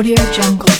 Audio Jungle.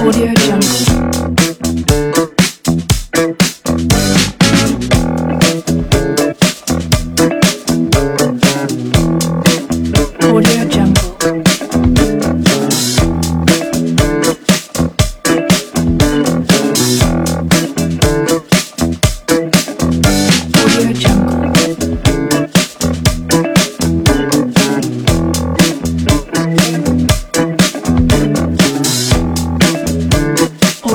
Audio Jungle.